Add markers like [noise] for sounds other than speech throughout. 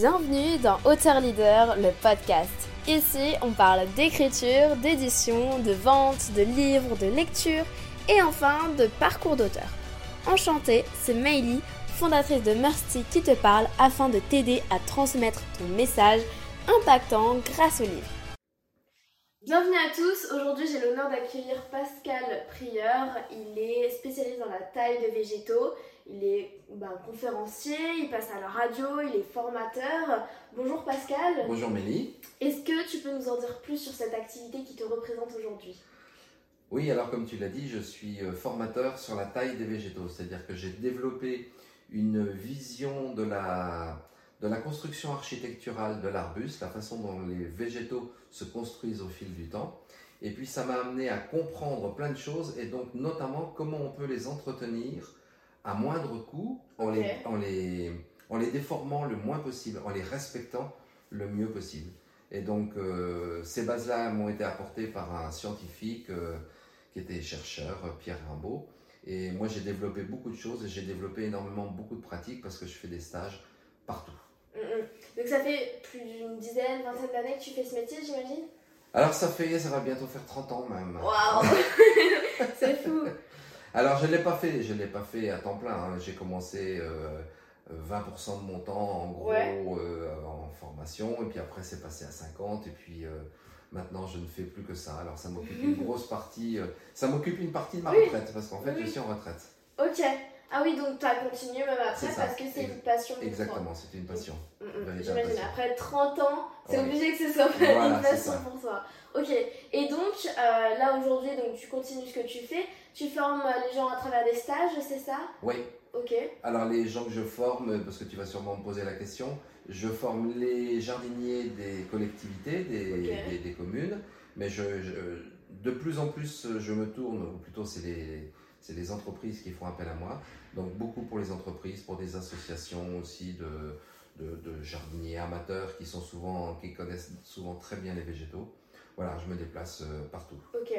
Bienvenue dans Auteur Leader, le podcast. Ici, on parle d'écriture, d'édition, de vente, de livres, de lecture et enfin de parcours d'auteur. Enchantée, c'est Meili, fondatrice de Mercy, qui te parle afin de t'aider à transmettre ton message impactant grâce au livre. Bienvenue à tous, aujourd'hui j'ai l'honneur d'accueillir Pascal Prieur, il est spécialiste dans la taille de végétaux, il est ben, conférencier, il passe à la radio, il est formateur. Bonjour Pascal. Bonjour Mélie. Est-ce que tu peux nous en dire plus sur cette activité qui te représente aujourd'hui? Oui, alors comme tu l'as dit, je suis euh, formateur sur la taille des végétaux, c'est-à-dire que j'ai développé une vision de la de la construction architecturale de l'arbuste, la façon dont les végétaux se construisent au fil du temps. Et puis ça m'a amené à comprendre plein de choses et donc notamment comment on peut les entretenir à moindre coût en, les, en, les, en les déformant le moins possible, en les respectant le mieux possible. Et donc euh, ces bases-là m'ont été apportées par un scientifique euh, qui était chercheur, Pierre Rimbaud. Et moi j'ai développé beaucoup de choses et j'ai développé énormément beaucoup de pratiques parce que je fais des stages partout. Donc ça fait plus d'une dizaine, vingtaine d'années que tu fais ce métier, j'imagine? Alors ça fait, ça va bientôt faire 30 ans même. Waouh [laughs] [laughs] C'est fou Alors je ne l'ai pas fait, je l'ai pas fait à temps plein. hein. J'ai commencé euh, 20% de mon temps en gros Ouais. euh, en formation et puis après c'est passé à 50 et puis euh, maintenant je ne fais plus que ça. Alors ça m'occupe une [laughs] grosse partie, euh, ça m'occupe une partie de ma Oui. retraite parce qu'en fait Oui. je suis en retraite. Ok. Ah oui, donc tu as continué même après parce que c'est une passion. Exactement, c'était une passion. Mm, mm. J'imagine, après 30 ans, c'est Ouais. obligé que ce soit Voilà, une passion pour toi. Ok, et donc euh, là aujourd'hui, donc tu continues ce que tu fais, tu formes euh, les gens à travers des stages, c'est ça? Oui, Ok, Alors les gens que je forme, parce que tu vas sûrement me poser la question, je forme les jardiniers des collectivités, des, des- des communes, mais je, je- de plus en plus je me tourne, ou plutôt c'est les, c'est les entreprises qui font appel à moi, donc beaucoup pour les entreprises, pour des associations aussi de, de, de jardiniers amateurs qui, sont souvent, qui connaissent souvent très bien les végétaux. Voilà, je me déplace euh, partout. ok.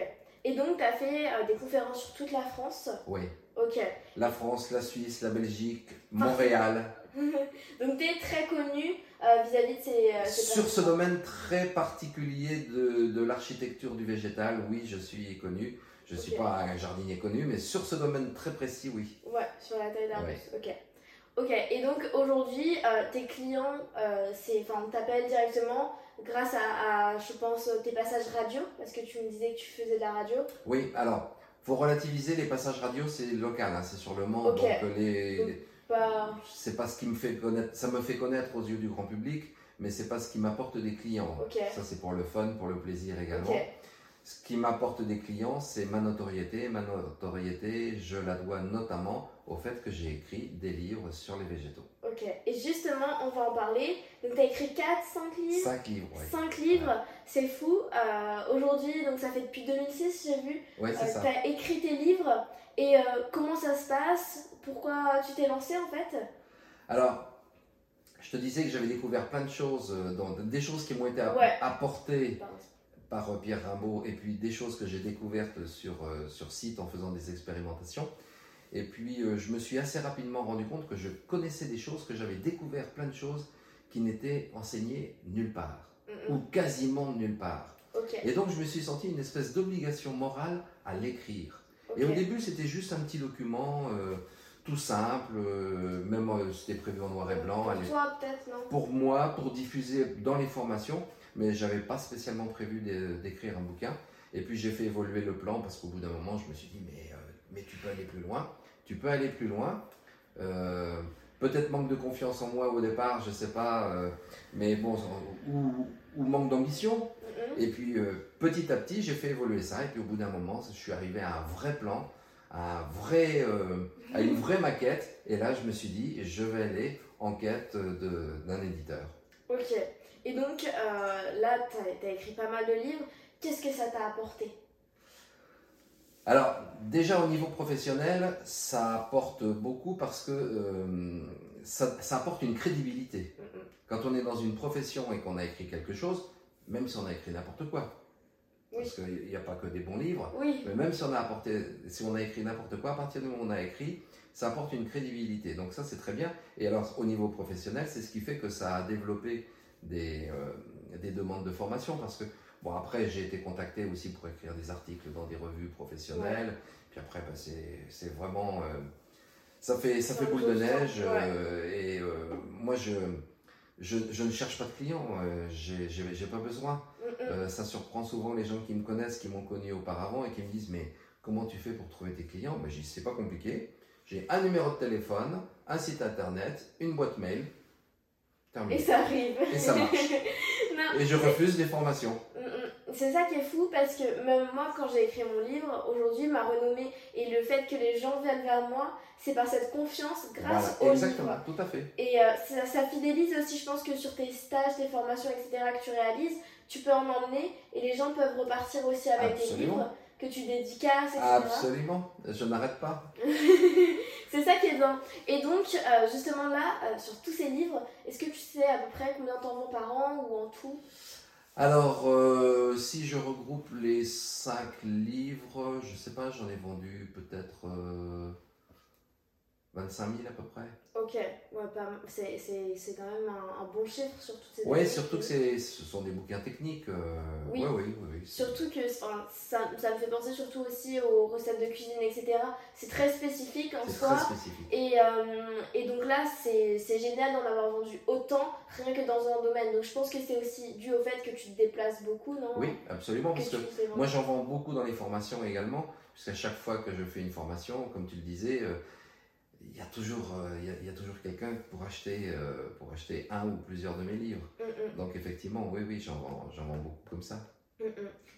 Et donc tu as fait euh, des conférences sur toute la France? Oui, Ok. la France, la Suisse, la Belgique, Montréal. [laughs] donc tu es très connu euh, vis-à-vis de ces... euh, ces Sur ce domaine très particulier de, de l'architecture du végétal, oui, je suis connu. Je ne suis pas un jardinier connu, mais sur ce domaine très précis, oui. Ouais, sur la taille d'arbuste, ok. Ok, et donc aujourd'hui, euh, tes clients, euh, c'est, enfin, t'appellent directement grâce à, à, je pense, tes passages radio, parce que tu me disais que tu faisais de la radio. Oui, alors, faut relativiser, les passages radio, c'est local, hein, c'est sur le Mans, Ok. donc euh, les, Bah, c'est pas ce qui me fait connaître, ça me fait connaître aux yeux du grand public, mais c'est pas ce qui m'apporte des clients. Ok. Ça, c'est pour le fun, pour le plaisir également. ok, Ce qui m'apporte des clients, c'est ma notoriété. Ma notoriété, je la dois notamment au fait que j'ai écrit des livres sur les végétaux. ok. Et justement, on va en parler. Donc t'as écrit 4, 5 livres? Cinq livres, oui. 5 livres, c'est fou. Euh, aujourd'hui, donc ça fait depuis 2006, j'ai vu. Oui, c'est Euh, ça. t'as écrit tes livres. Et euh, comment ça se passe? Pourquoi tu t'es lancé en fait? Alors, je te disais que j'avais découvert plein de choses, dans- des choses qui m'ont été app- Ouais. apportées. Par Pierre Rimbaud, et puis des choses que j'ai découvertes sur, euh, sur site en faisant des expérimentations. Et puis, euh, je me suis assez rapidement rendu compte que je connaissais des choses, que j'avais découvert plein de choses qui n'étaient enseignées nulle part, Mm, mm. ou quasiment nulle part. Et donc, je me suis senti une espèce d'obligation morale à l'écrire. Et au début, c'était juste un petit document euh, tout simple, euh, même euh, c'était prévu en noir et blanc. Pour toi, peut-être, non? Pour moi, pour diffuser dans les formations, mais j'avais pas spécialement prévu d'é- d'écrire un bouquin. Et puis j'ai fait évoluer le plan parce qu'au bout d'un moment, je me suis dit, mais, euh, mais tu peux aller plus loin. Tu peux aller plus loin. Euh, Peut-être manque de confiance en moi au départ, je sais pas, euh, mais bon, ou, ou manque d'ambition. Mhm. Et puis petit à petit, j'ai fait évoluer ça. Et puis au bout d'un moment, je suis arrivé à un vrai plan, à, un vrai, à une vraie maquette. Et là, je me suis dit, je vais aller en quête d'un éditeur. Ok. Et donc, euh, là, tu as, écrit pas mal de livres. Qu'est-ce que ça t'a apporté? Alors, déjà au niveau professionnel, ça apporte beaucoup parce que euh, ça, ça apporte une crédibilité. Quand on est dans une profession et qu'on a écrit quelque chose, même si on a écrit n'importe quoi, Parce qu'il n'y a pas que des bons livres. Oui. Mais même si on a apporté, si on a écrit n'importe quoi, à partir du moment où on a écrit, ça apporte une crédibilité. Donc ça, c'est très bien. Et alors, au niveau professionnel, c'est ce qui fait que ça a développé des, euh, des demandes de formation. Parce que, bon, après, j'ai été contacté aussi pour écrire des articles dans des revues professionnelles. Puis après, bah, c'est vraiment... Euh, ça fait, ça fait boule de neige. Euh, et moi, je, je, je, ne cherche pas de clients. j'ai pas besoin. ça surprend souvent les gens qui me connaissent, qui m'ont connu auparavant et qui me disent, mais comment tu fais pour trouver tes clients? Ben, Je dis, c'est pas compliqué j'ai un numéro de téléphone, un site internet, une boîte mail. Et ça arrive. Et ça marche. [laughs] et je refuse des formations. Mm, mm. C'est ça qui est fou parce que même moi, quand j'ai écrit mon livre, aujourd'hui, ma renommée et le fait que les gens viennent vers moi, c'est par cette confiance grâce au exactement, tout à fait. Et euh, ça, ça, fidélise aussi, je pense que sur tes stages, tes formations, etc., que tu réalises, tu peux en emmener et les gens peuvent repartir aussi avec tes livres que tu dédicaces, etc. Absolument, je n'arrête pas. [laughs] c'est ça qui est bien. Et donc, euh, justement là, euh, sur tous ces livres, est-ce que tu sais à peu près combien t'en vends par an ou en tout? Alors, euh, si je regroupe les cinq livres, je sais pas, j'en ai vendu peut-être 25 000 à peu près. Ok, ouais, c'est quand même un, bon chiffre sur toutes ces Oui, surtout que ce sont des bouquins techniques. Euh, oui. oui, oui, Surtout que ça, ça, me fait penser surtout aussi aux recettes de cuisine, etc. C'est très spécifique en soi. Très spécifique. Et, euh, et donc là, c'est génial d'en avoir vendu autant, rien que dans un domaine. Donc je pense que c'est aussi dû au fait que tu te déplaces beaucoup, non? Oui, absolument. parce que moi, j'en vends beaucoup dans les formations également. Puisqu'à chaque fois que je fais une formation, comme tu le disais, euh, il y a toujours, euh, il y a, toujours quelqu'un pour acheter, euh, pour acheter un ou plusieurs de mes livres. Mm, mm. Donc effectivement, oui, oui, j'en vends, vends beaucoup comme ça. Mm,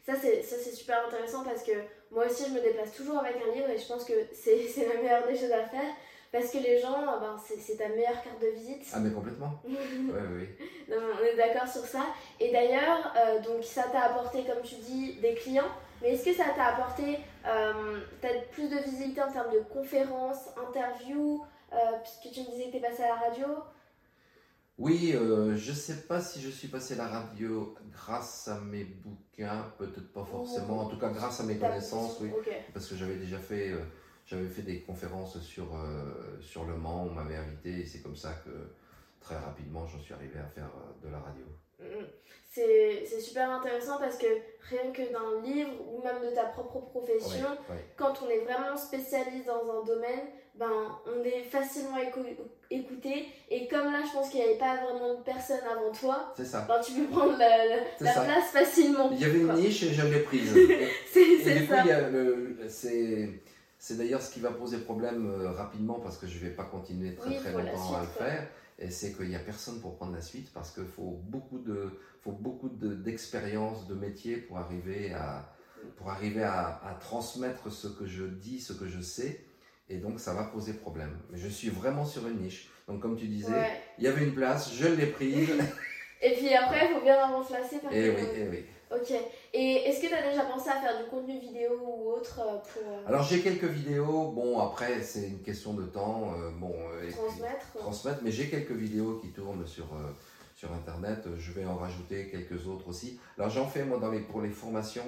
ça, c'est super intéressant parce que moi aussi, je me déplace toujours avec un livre et je pense que c'est [laughs] la meilleure des choses à faire. Parce que les gens, ah ben, c'est ta meilleure carte de visite. Ah mais complètement. [laughs] oui, oui. on est d'accord sur ça. Et d'ailleurs, euh, donc ça t'a apporté, comme tu dis, des clients. Mais est-ce que ça t'a apporté euh, peut-être plus de visibilité en termes de conférences, interviews, euh, puisque tu me disais que tu es passé à la radio? Oui, euh, je ne sais pas si je suis passé à la radio grâce à mes bouquins, peut-être pas forcément, en tout cas grâce à mes connaissances, oui. Parce que j'avais déjà fait, j'avais fait des conférences sur, sur Le Mans, on m'avait invité et c'est comme ça que très rapidement j'en suis arrivé à faire de la radio. Mm, mm c'est super intéressant parce que rien que d'un livre ou même de ta propre profession, quand on est vraiment spécialiste dans un domaine, ben, on est facilement écouté. Et comme là, je pense qu'il n'y avait pas vraiment de personne avant toi, ben, tu peux prendre la, place facilement. Il y avait une niche et je l'ai prise. [laughs] c'est ça. C'est d'ailleurs ce qui va poser problème euh, rapidement parce que je ne vais pas continuer très très longtemps à le faire. Et c'est qu'il n'y a personne pour prendre la suite parce qu'il faut beaucoup de faut beaucoup d'expérience de, métier pour arriver à pour arriver à, transmettre ce que je dis ce que je sais. Et donc ça va poser problème. Mais je suis vraiment sur une niche. Donc comme tu disais il y avait une place je l'ai prise. [laughs] Et puis après il faut bien la remplacer et oui et oui Ok. Et est-ce que tu as déjà pensé à faire du contenu vidéo ou autre euh, pour... Euh, Alors j'ai quelques vidéos, bon après c'est une question de temps, euh, bon... transmettre. transmettre, mais j'ai quelques vidéos qui tournent sur, sur Internet, je vais en rajouter quelques autres aussi. Alors j'en fais moi dans les, pour les formations,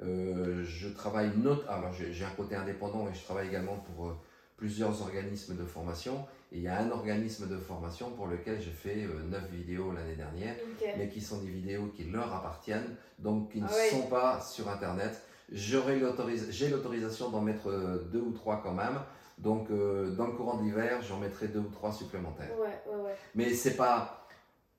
je travaille note, alors j'ai un côté indépendant et je travaille également pour plusieurs organismes de formation il y a un organisme de formation pour lequel j'ai fait 9 euh, vidéos l'année dernière, mais qui sont des vidéos qui leur appartiennent, donc qui ne ah sont pas sur Internet. J'ai l'autorisation d'en mettre euh, deux ou trois quand même. Donc, euh, dans le courant de l'hiver, j'en mettrai deux ou trois supplémentaires. Ouais, ouais, mais c'est pas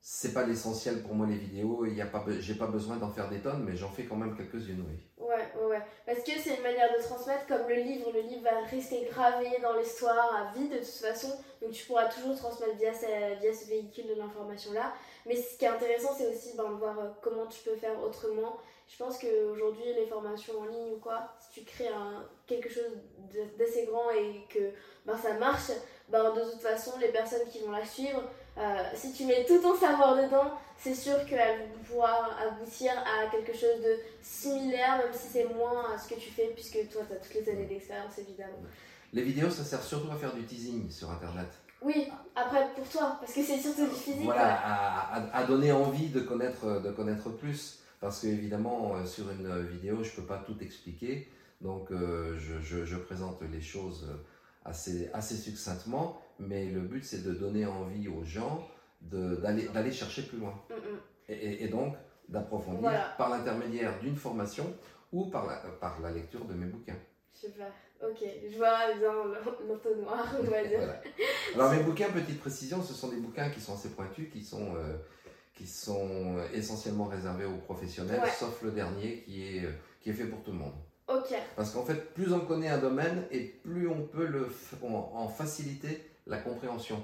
c'est pas l'essentiel pour moi les vidéos. Il y a pas, j'ai pas besoin d'en faire des tonnes, mais j'en fais quand même quelques-unes, oui. Ouais, ouais. Parce que c'est une manière de transmettre comme le livre. Le livre va rester gravé dans l'histoire à vie de toute façon. Donc tu pourras toujours transmettre via, ce véhicule de l'information là. Mais ce qui est intéressant, c'est aussi ben, de voir euh, comment tu peux faire autrement. Je pense qu'aujourd'hui, les formations en ligne ou quoi, si tu crées quelque chose d'assez grand et que ben, ça marche, ben, de toute façon, les personnes qui vont la suivre, euh, si tu mets tout ton savoir dedans, c'est sûr qu'elle va pouvoir aboutir à quelque chose de similaire, même si c'est moins à ce que tu fais, puisque toi, tu as toutes les années d'expérience, évidemment. Les vidéos, ça sert surtout à faire du teasing sur Internet. Oui, après pour toi, parce que c'est surtout du physique. Voilà, à, à, donner envie de connaître, de connaître plus. parce qu'évidemment, euh, sur une vidéo, je ne peux pas tout expliquer. Donc, euh, je, je, présente les choses assez, assez succinctement, mais le but, c'est de donner envie aux gens d'aller chercher plus loin. Mm, mm. Et, et, donc, d'approfondir par l'intermédiaire d'une formation ou par la, par la lecture de mes bouquins. Super, ok, je vois bien l'entonnoir, [laughs] on va dire. Alors mes bouquins, petite précision, ce sont des bouquins qui sont assez pointus, qui sont, euh, qui sont essentiellement réservés aux professionnels, sauf le dernier qui est, qui est fait pour tout le monde. Ok. Parce qu'en fait, plus on connaît un domaine et plus on peut le, en, faciliter la compréhension.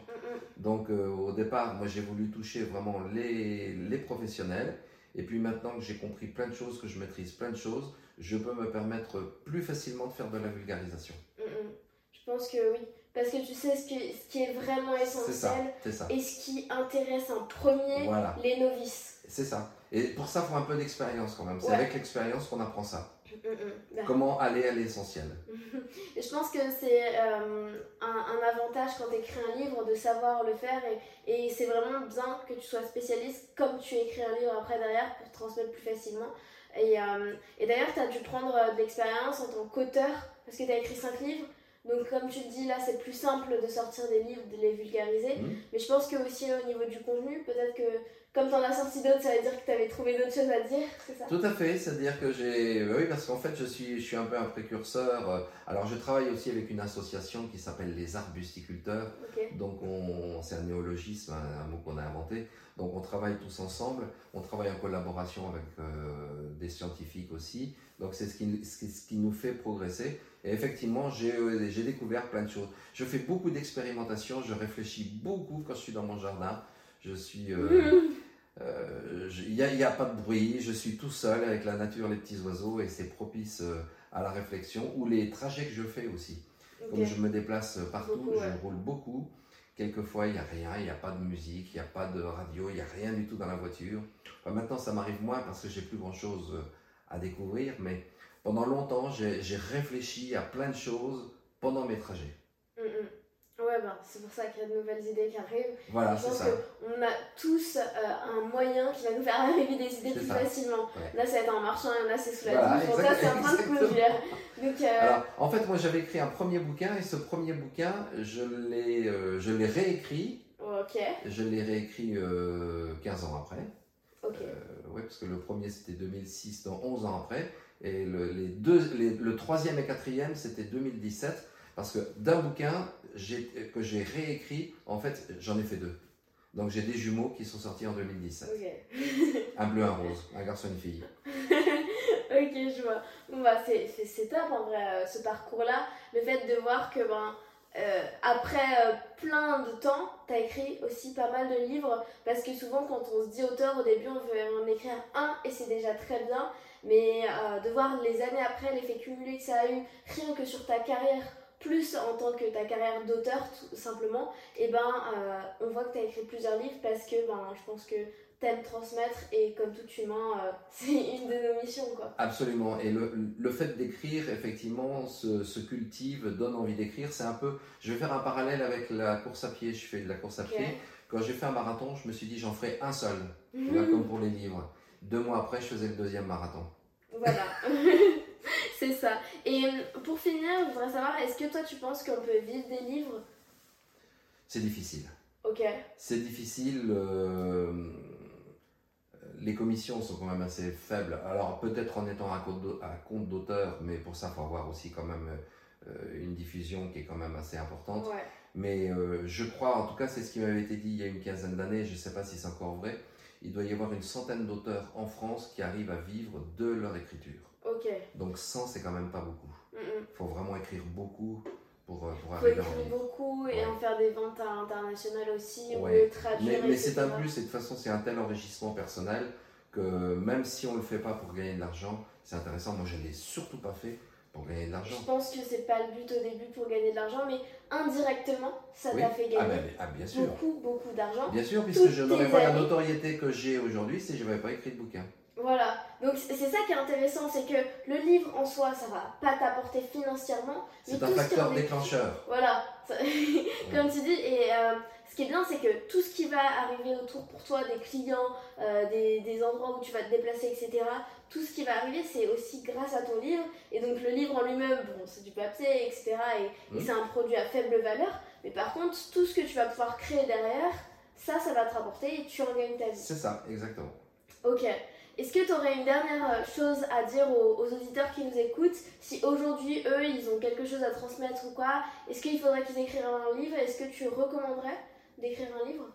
Donc euh, au départ, moi j'ai voulu toucher vraiment les, les professionnels. Et puis maintenant que j'ai compris plein de choses, que je maîtrise plein de choses, je peux me permettre plus facilement de faire de la vulgarisation. Mm, mm. Je pense que oui. Parce que tu sais ce qui, ce qui est vraiment essentiel et ce qui intéresse en premier les novices. C'est ça. Et pour ça, il faut un peu d'expérience quand même. C'est avec l'expérience qu'on apprend ça. Mm, Comment aller à l'essentiel? [laughs] je pense que c'est euh, un, un, avantage quand tu écris un livre de savoir le faire et, et c'est vraiment bien que tu sois spécialiste comme tu écris un livre après derrière pour transmettre plus facilement. Et, euh, et d'ailleurs, tu as dû prendre euh, de l'expérience en tant qu'auteur, parce que tu as écrit 5 livres. Donc, comme tu le dis, là, c'est plus simple de sortir des livres, de les vulgariser. Mmh. Mais je pense que aussi au niveau du contenu, peut-être que comme tu en as sorti d'autres, ça veut dire que tu avais trouvé d'autres choses à dire, [laughs] c'est ça? Tout à fait, c'est-à-dire que j'ai. Oui, parce qu'en fait, je suis, je suis un peu un précurseur. Alors, je travaille aussi avec une association qui s'appelle les arbusticulteurs. Donc, on... c'est un néologisme, un mot qu'on a inventé. Donc, on travaille tous ensemble. On travaille en collaboration avec euh, des scientifiques aussi. Donc, c'est ce qui, ce qui nous fait progresser. Et effectivement, euh, j'ai découvert plein de choses. Je fais beaucoup d'expérimentations, je réfléchis beaucoup quand je suis dans mon jardin. Je suis. Euh, [laughs] euh, il n'y a, y a, pas de bruit, je suis tout seul avec la nature, les petits oiseaux, et c'est propice euh, à la réflexion, ou les trajets que je fais aussi. Comme je me déplace partout, je roule beaucoup. Quelquefois, il n'y a rien, il n'y a pas de musique, il n'y a pas de radio, il n'y a rien du tout dans la voiture. maintenant, ça m'arrive moins parce que j'ai plus grand-chose à découvrir, mais pendant longtemps, j'ai réfléchi à plein de choses pendant mes trajets. Mm, mm. Ouais, ben, c'est pour ça qu'il y a de nouvelles idées qui arrivent. Voilà, c'est ça. On a tous euh, un moyen qui va nous faire arriver des idées plus facilement. Là, ça va être en marchant, là, c'est sous la voilà, douche. ça, c'est en train de conduire. Donc, euh... Alors, en fait, moi, j'avais écrit un premier bouquin et ce premier bouquin, je l'ai euh, réécrit. Ok. Je l'ai réécrit 15 euh, ans après. Ok. oui, parce que le premier, c'était 2006, donc 11 ans après. Et le, les deux, le troisième et quatrième, c'était 2017. Parce que d'un bouquin que j'ai réécrit, en fait, j'en ai fait deux. Donc j'ai des jumeaux qui sont sortis en 2017. [laughs] un bleu, un rose, un garçon et une fille. ok, je vois. bah, c'est top en vrai, euh, ce parcours-là. Le fait de voir que ben, euh, après euh, plein de temps, tu as écrit aussi pas mal de livres. Parce que souvent, quand on se dit auteur, au début, on veut en écrire un et c'est déjà très bien. Mais de voir les années après, l'effet cumulé que ça a eu, rien que sur ta carrière, plus en tant que ta carrière d'auteur tout simplement, et eh ben euh, on voit que tu as écrit plusieurs livres parce que ben, je pense que t'aimes transmettre et comme tout humain, euh, [laughs] c'est une de nos missions. Quoi. Absolument. Et le, le fait d'écrire, effectivement, se, se, cultive, donne envie d'écrire. C'est un peu. Je vais faire un parallèle avec la course à pied. Je fais de la course à pied. Quand j'ai fait un marathon, je me suis dit j'en ferai un seul. [laughs] comme pour les livres. Deux mois après, je faisais le deuxième marathon. Voilà. [laughs] C'est ça. Et euh, pour finir, je voudrais savoir, est-ce que toi tu penses qu'on peut vivre des livres? C'est difficile. Ok. C'est difficile. Euh, les commissions sont quand même assez faibles. Alors peut-être en étant à compte d'auteur, mais pour ça, il faut avoir aussi quand même euh, une diffusion qui est quand même assez importante. Ouais. Mais je crois, en tout cas c'est ce qui m'avait été dit il y a une quinzaine d'années, je ne sais pas si c'est encore vrai, il doit y avoir une centaine d'auteurs en France qui arrivent à vivre de leur écriture. Donc 100, c'est quand même pas beaucoup. Il faut vraiment écrire beaucoup pour, euh, pour arriver faut écrire beaucoup et en faire des ventes internationales aussi, ou traduire. Mais, c'est un plus, et de toute façon, c'est un tel enrichissement personnel que même si on le fait pas pour gagner de l'argent, c'est intéressant. Moi, je ne l'ai surtout pas fait pour gagner de l'argent. Je pense que c'est pas le but au début pour gagner de l'argent, mais indirectement, ça t'a fait ah, gagner ben, ah, beaucoup, beaucoup d'argent. Bien sûr, puisque je n'aurais pas la notoriété que j'ai aujourd'hui si je n'avais pas écrit de bouquin. Voilà, donc c'est ça qui est intéressant, c'est que le livre en soi, ça va pas t'apporter financièrement. C'est un facteur déclencheur. Voilà, [laughs] comme tu dis, et euh, ce qui est bien, c'est que tout ce qui va arriver autour pour toi, des clients, euh, des, endroits où tu vas te déplacer, etc., tout ce qui va arriver, c'est aussi grâce à ton livre. Et donc le livre en lui-même, bon, c'est du papier, etc., et, et mmh. c'est un produit à faible valeur. Mais par contre, tout ce que tu vas pouvoir créer derrière, ça, ça va te rapporter et tu en gagnes ta vie. C'est ça, exactement. Ok. Est-ce que tu aurais une dernière euh, chose à dire aux, auditeurs qui nous écoutent Si aujourd'hui, eux, ils ont quelque chose à transmettre ou quoi, est-ce qu'il faudrait qu'ils écrivent un livre? Est-ce que tu recommanderais d'écrire un livre?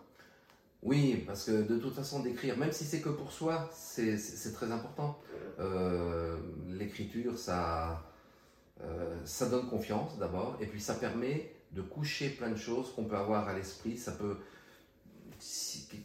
Oui, parce que de toute façon, d'écrire, même si c'est que pour soi, c'est très important. Euh, l'écriture, ça, euh, ça donne confiance d'abord, et puis ça permet de coucher plein de choses qu'on peut avoir à l'esprit. Ça peut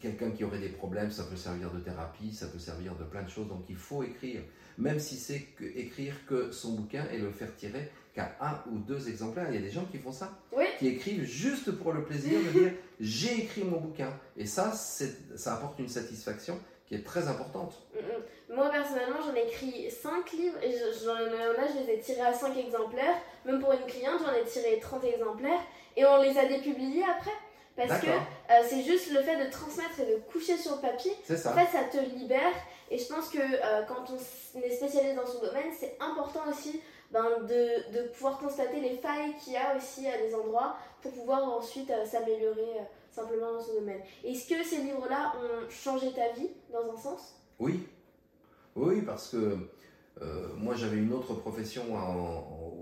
quelqu'un qui aurait des problèmes, ça peut servir de thérapie, ça peut servir de plein de choses. Donc il faut écrire, même si c'est que, écrire que son bouquin et le faire tirer qu'à un ou deux exemplaires. Il y a des gens qui font ça, qui écrivent juste pour le plaisir de dire [laughs] j'ai écrit mon bouquin. Et ça, ça apporte une satisfaction qui est très importante. Mm, mm. Moi personnellement, j'en ai écrit 5 livres et j'en là, je les ai tirés à 5 exemplaires. Même pour une cliente, j'en ai tiré 30 exemplaires et on les a dépubliés après. Parce que euh, c'est juste le fait de transmettre et de coucher sur le papier. Ça. En fait, ça te libère. Et je pense que euh, quand on est spécialisé dans son domaine, c'est important aussi ben, de, de, pouvoir constater les failles qu'il y a aussi à des endroits pour pouvoir ensuite euh, s'améliorer simplement dans son domaine. Est-ce que ces livres-là ont changé ta vie dans un sens? Oui. Oui, parce que moi j'avais une autre profession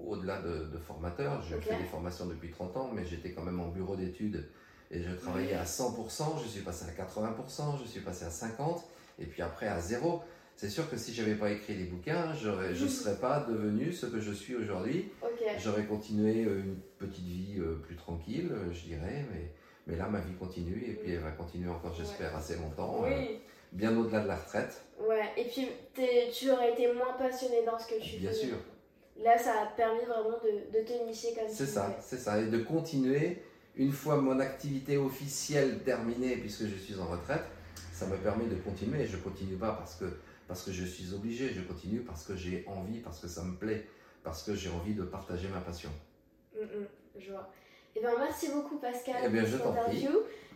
au-delà de, formateur. J'ai fait des formations depuis 30 ans, mais j'étais quand même en bureau d'études et je travaillais à 100%, je suis passé à 80%, je suis passé à 50%, et puis après à zéro. C'est sûr que si je n'avais pas écrit les bouquins, je ne [laughs] serais pas devenu ce que je suis aujourd'hui. J'aurais continué euh, une petite vie euh, plus tranquille, euh, je dirais, mais, mais là, ma vie continue, et puis elle va continuer encore, j'espère, assez longtemps, bien au-delà de la retraite. Ouais, et puis tu aurais été moins passionné dans ce que tu fais. Bien sûr. Là, ça a permis vraiment de, de te nicher comme C'est ça, c'est ça, et de continuer une fois mon activité officielle terminée, puisque je suis en retraite, ça me permet de continuer. Je continue pas parce que, parce que je suis obligé, je continue parce que j'ai envie, parce que ça me plaît, parce que j'ai envie de partager ma passion. Mm, mm, je vois. Eh bien, merci beaucoup Pascal eh bien, pour cette interview.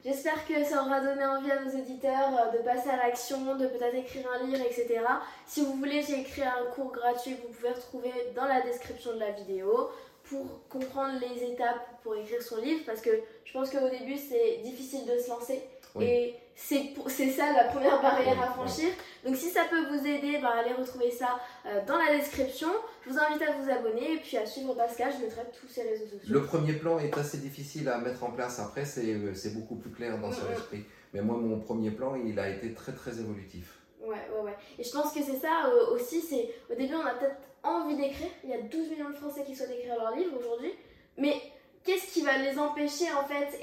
J'espère que ça aura donné envie à nos auditeurs euh, de passer à l'action, de peut-être écrire un livre, etc. Si vous voulez, j'ai écrit un cours gratuit, vous pouvez retrouver dans la description de la vidéo pour comprendre les étapes pour écrire son livre parce que je pense qu'au début c'est difficile de se lancer et c'est ça la première barrière à franchir. Donc si ça peut vous aider, bah, allez retrouver ça euh, dans la description. Je vous invite à vous abonner et puis à suivre Pascal, je mettrai tous ses réseaux sociaux. Le premier plan est assez difficile à mettre en place, après c'est euh, beaucoup plus clair dans son esprit. Mais moi mon premier plan il a été très très évolutif. Ouais, ouais, ouais. Et je pense que c'est ça euh, aussi, c'est au début on a peut-être envie d'écrire. Il y a 12 millions de Français qui souhaitent écrire leur livre aujourd'hui. Mais qu'est-ce qui va les empêcher en fait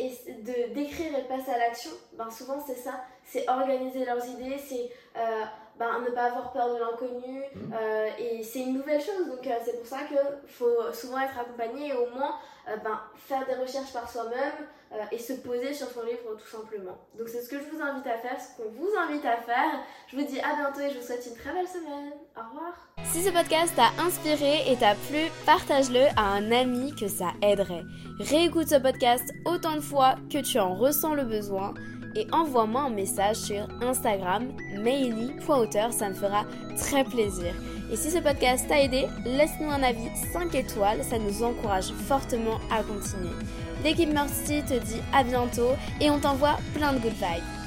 d'écrire et de passer à l'action? Ben souvent c'est ça, c'est organiser leurs idées, c'est euh, ben, ne pas avoir peur de l'inconnu mmh. euh, et c'est une nouvelle chose. Donc euh, c'est pour ça qu'il faut souvent être accompagné et au moins ben, faire des recherches par soi-même et se poser sur son livre tout simplement. Donc c'est ce que je vous invite à faire, ce qu'on vous invite à faire. Je vous dis à bientôt et je vous souhaite une très belle semaine. Au revoir. Si ce podcast t'a inspiré et t'a plu, partage-le à un ami que ça aiderait. Réécoute ce podcast autant de fois que tu en ressens le besoin et envoie-moi un message sur Instagram maily.auteur, ça me fera très plaisir. Et si ce podcast t'a aidé, laisse-nous un avis 5 étoiles, ça nous encourage fortement à continuer. L'équipe Mercy te dit à bientôt et on t'envoie plein de good vibes.